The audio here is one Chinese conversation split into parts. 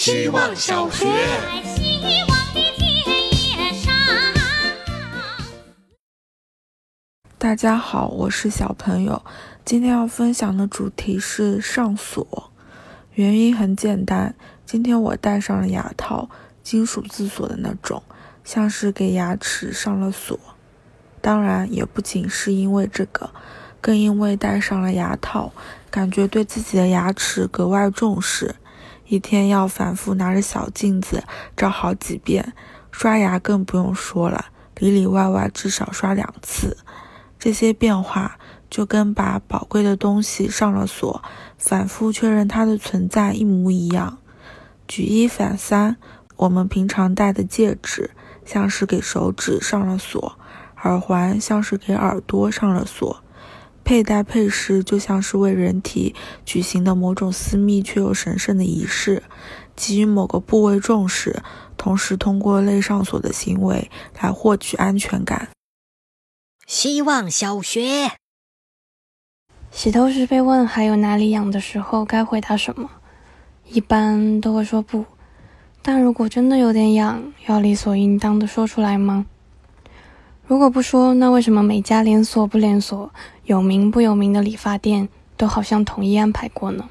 希望小学。大家好，我是小朋友。今天要分享的主题是上锁。原因很简单，今天我戴上了牙套，金属自锁的那种，像是给牙齿上了锁。当然，也不仅是因为这个，更因为戴上了牙套，感觉对自己的牙齿格外重视。一天要反复拿着小镜子照好几遍，刷牙更不用说了，里里外外至少刷两次。这些变化就跟把宝贵的东西上了锁，反复确认它的存在一模一样。举一反三，我们平常戴的戒指像是给手指上了锁。耳环像是给耳朵上了锁，佩戴配饰就像是为人体举行的某种私密却又神圣的仪式，给予某个部位重视，同时通过类上锁的行为来获取安全感。希望小学。洗头时被问还有哪里痒的时候，该回答什么？一般都会说不，但如果真的有点痒，要理所应当的说出来吗？如果不说，那为什么每家连锁不连锁、有名不有名的理发店都好像统一安排过呢？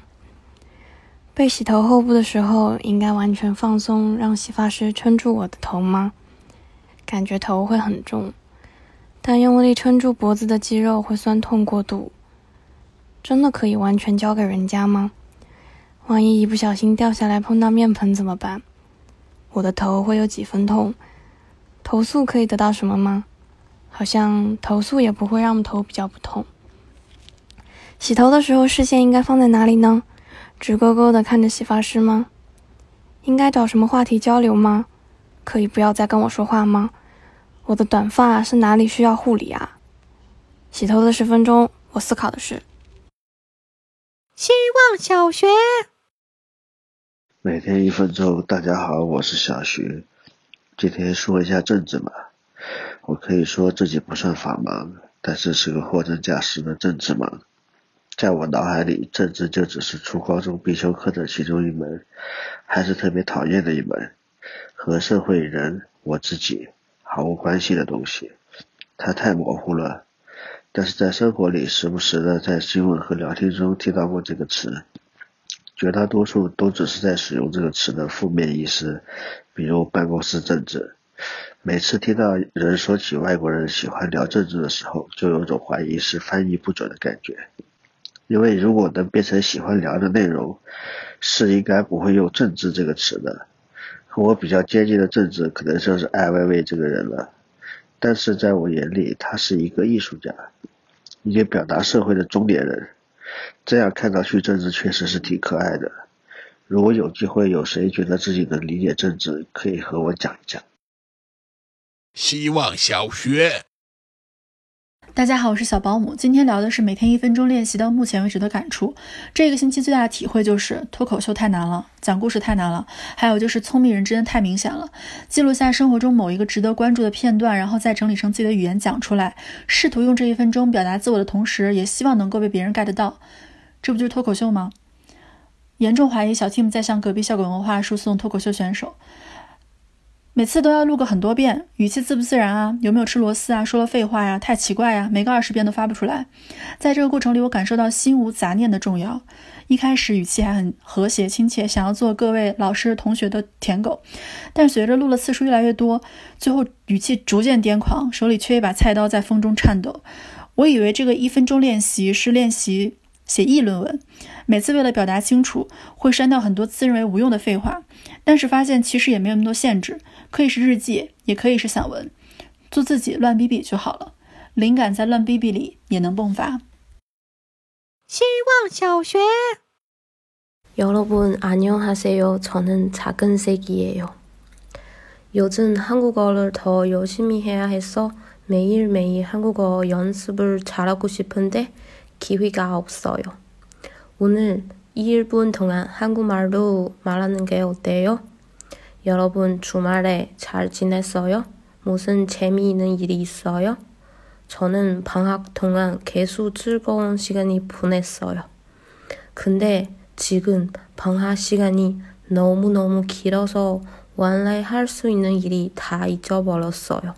被洗头后部的时候，应该完全放松，让洗发师撑住我的头吗？感觉头会很重，但用力撑住脖子的肌肉会酸痛过度。真的可以完全交给人家吗？万一一不小心掉下来碰到面盆怎么办？我的头会有几分痛？投诉可以得到什么吗？好像投诉也不会让头比较不痛。洗头的时候视线应该放在哪里呢？直勾勾的看着洗发师吗？应该找什么话题交流吗？可以不要再跟我说话吗？我的短发是哪里需要护理啊？洗头的十分钟，我思考的是：希望小学。每天一分钟，大家好，我是小徐。今天说一下政治吧。我可以说自己不算法盲，但是是个货真价实的政治盲。在我脑海里，政治就只是初高中必修课的其中一门，还是特别讨厌的一门，和社会人我自己毫无关系的东西。它太模糊了，但是在生活里时不时的在新闻和聊天中听到过这个词，绝大多数都只是在使用这个词的负面意思，比如办公室政治。每次听到人说起外国人喜欢聊政治的时候，就有种怀疑是翻译不准的感觉。因为如果能变成喜欢聊的内容，是应该不会用政治这个词的。和我比较接近的政治，可能就是艾薇薇这个人了。但是在我眼里，他是一个艺术家，一个表达社会的中年人。这样看上去，政治确实是挺可爱的。如果有机会，有谁觉得自己能理解政治，可以和我讲一讲。希望小学，大家好，我是小保姆。今天聊的是每天一分钟练习到目前为止的感触。这个星期最大的体会就是脱口秀太难了，讲故事太难了，还有就是聪明人真的太明显了。记录下生活中某一个值得关注的片段，然后再整理成自己的语言讲出来，试图用这一分钟表达自我的同时，也希望能够被别人 get 到。这不就是脱口秀吗？严重怀疑小 team 在向隔壁笑果文化输送脱口秀选手。每次都要录个很多遍，语气自不自然啊？有没有吃螺丝啊？说了废话呀？太奇怪呀！每个二十遍都发不出来。在这个过程里，我感受到心无杂念的重要。一开始语气还很和谐亲切，想要做各位老师同学的舔狗，但随着录的次数越来越多，最后语气逐渐癫狂，手里缺一把菜刀在风中颤抖。我以为这个一分钟练习是练习写议论文，每次为了表达清楚，会删掉很多自认为无用的废话，但是发现其实也没有那么多限制。可以是日记，也可以是散文，做自己乱逼逼就好了。灵感在乱逼逼里也能迸发。希望小学。여러분안녕하세요저는작은색이에요요즘한국어를더열심히해야해서매일매일한국어연습을잘하고싶은데 기회가 없어요 오늘1분동안 한국말로 말하는 게 어때요 여러분 주말에 잘 지냈어요? 무슨 재미있는 일이 있어요? 저는 방학 동안 개수 즐거운 시간이 보냈어요. 근데 지금 방학 시간이 너무너무 길어서 원래 할 수 있는 일이 다 잊어버렸어요.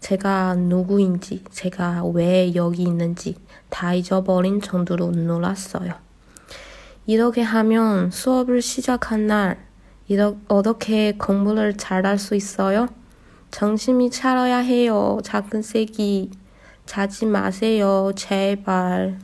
제가 누구인지, 제가 왜 여기 있는지 다 잊어버린 정도로 놀랐어요. 이렇게 하면 수업을 시작한 날, 이러, 어떻게 공부를 잘할 수 있어요? 정신이 차려야 해요. 작은 새끼. 자지 마세요. 제발.